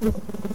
Mm-hmm.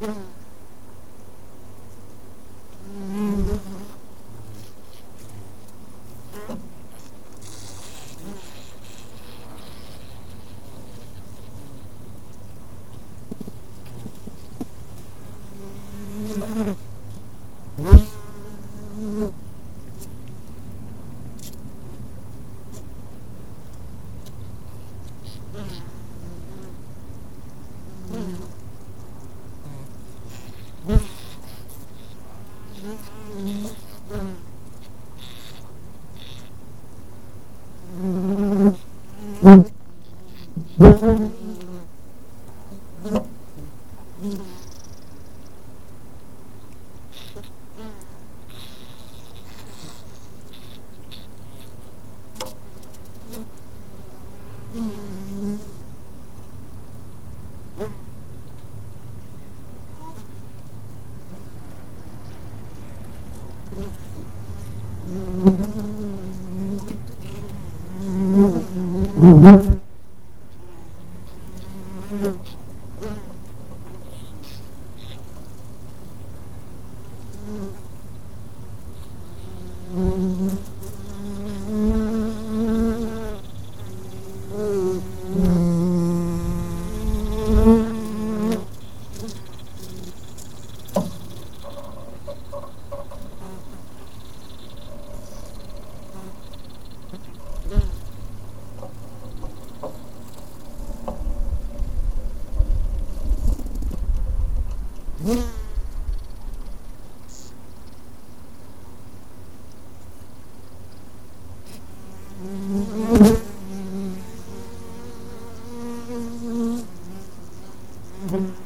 mm Mm-hmm. Mm-hmm.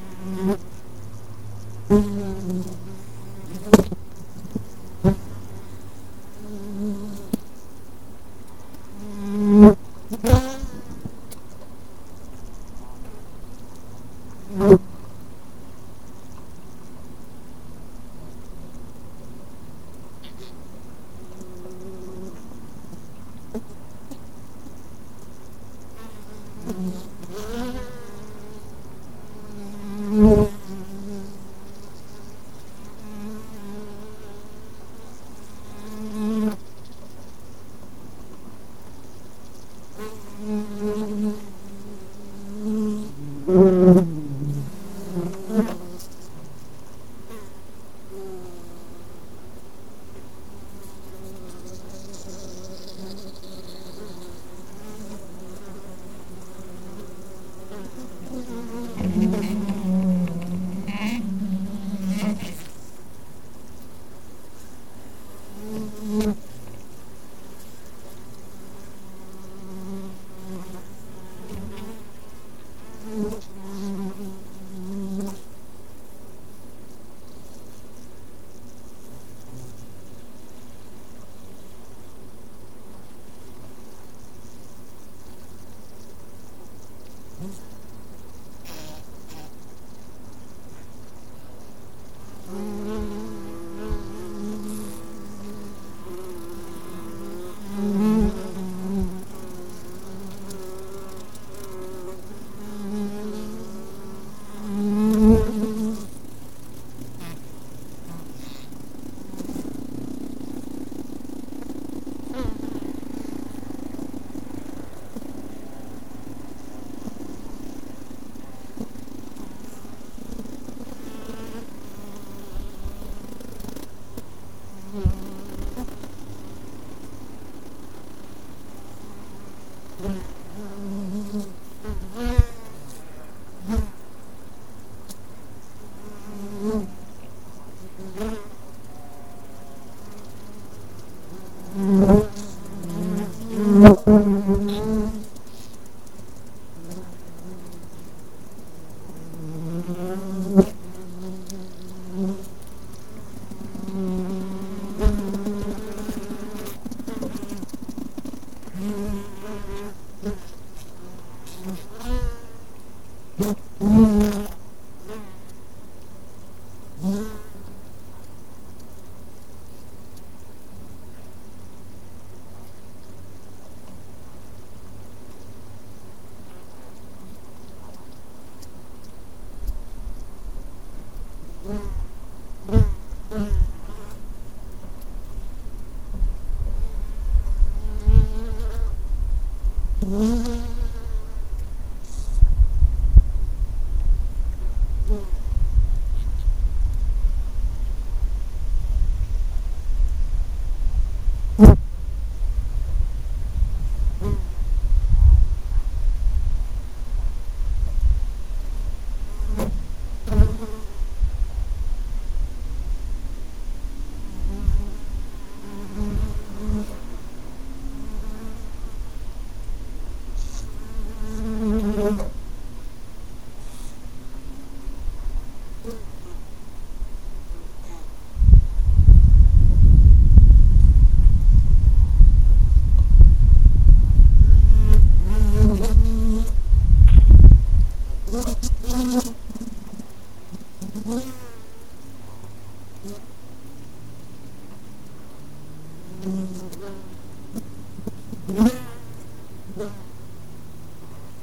Mm-hmm.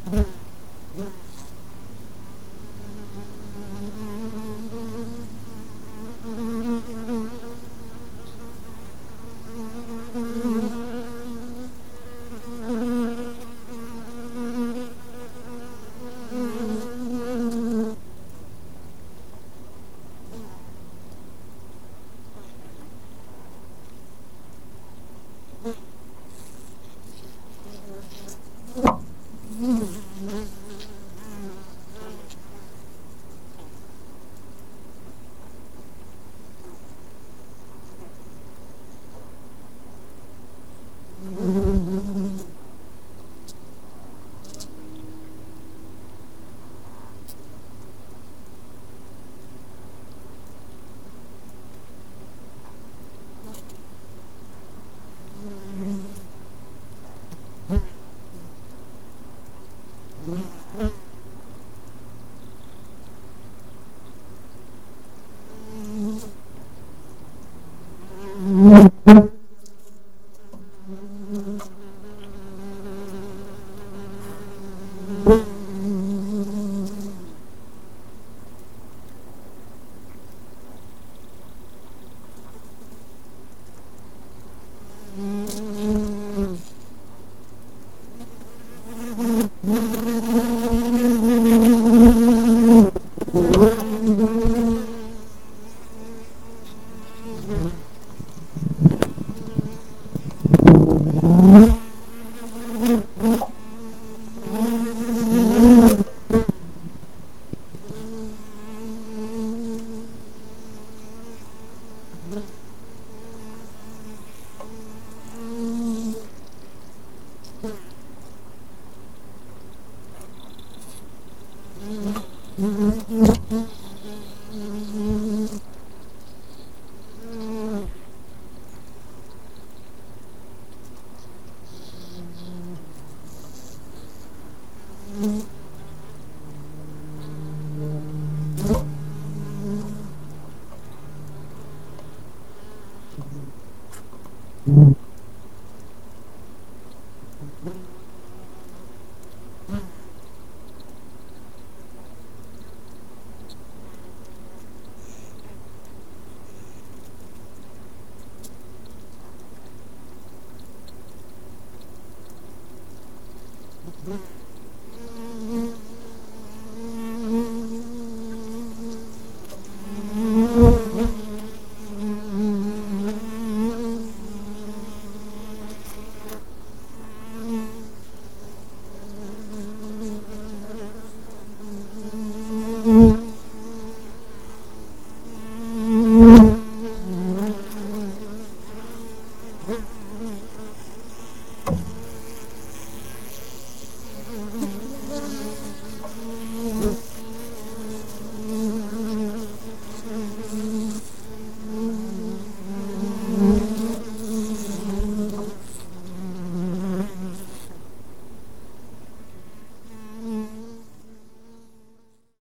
Mm-hmm. Mm-hmm.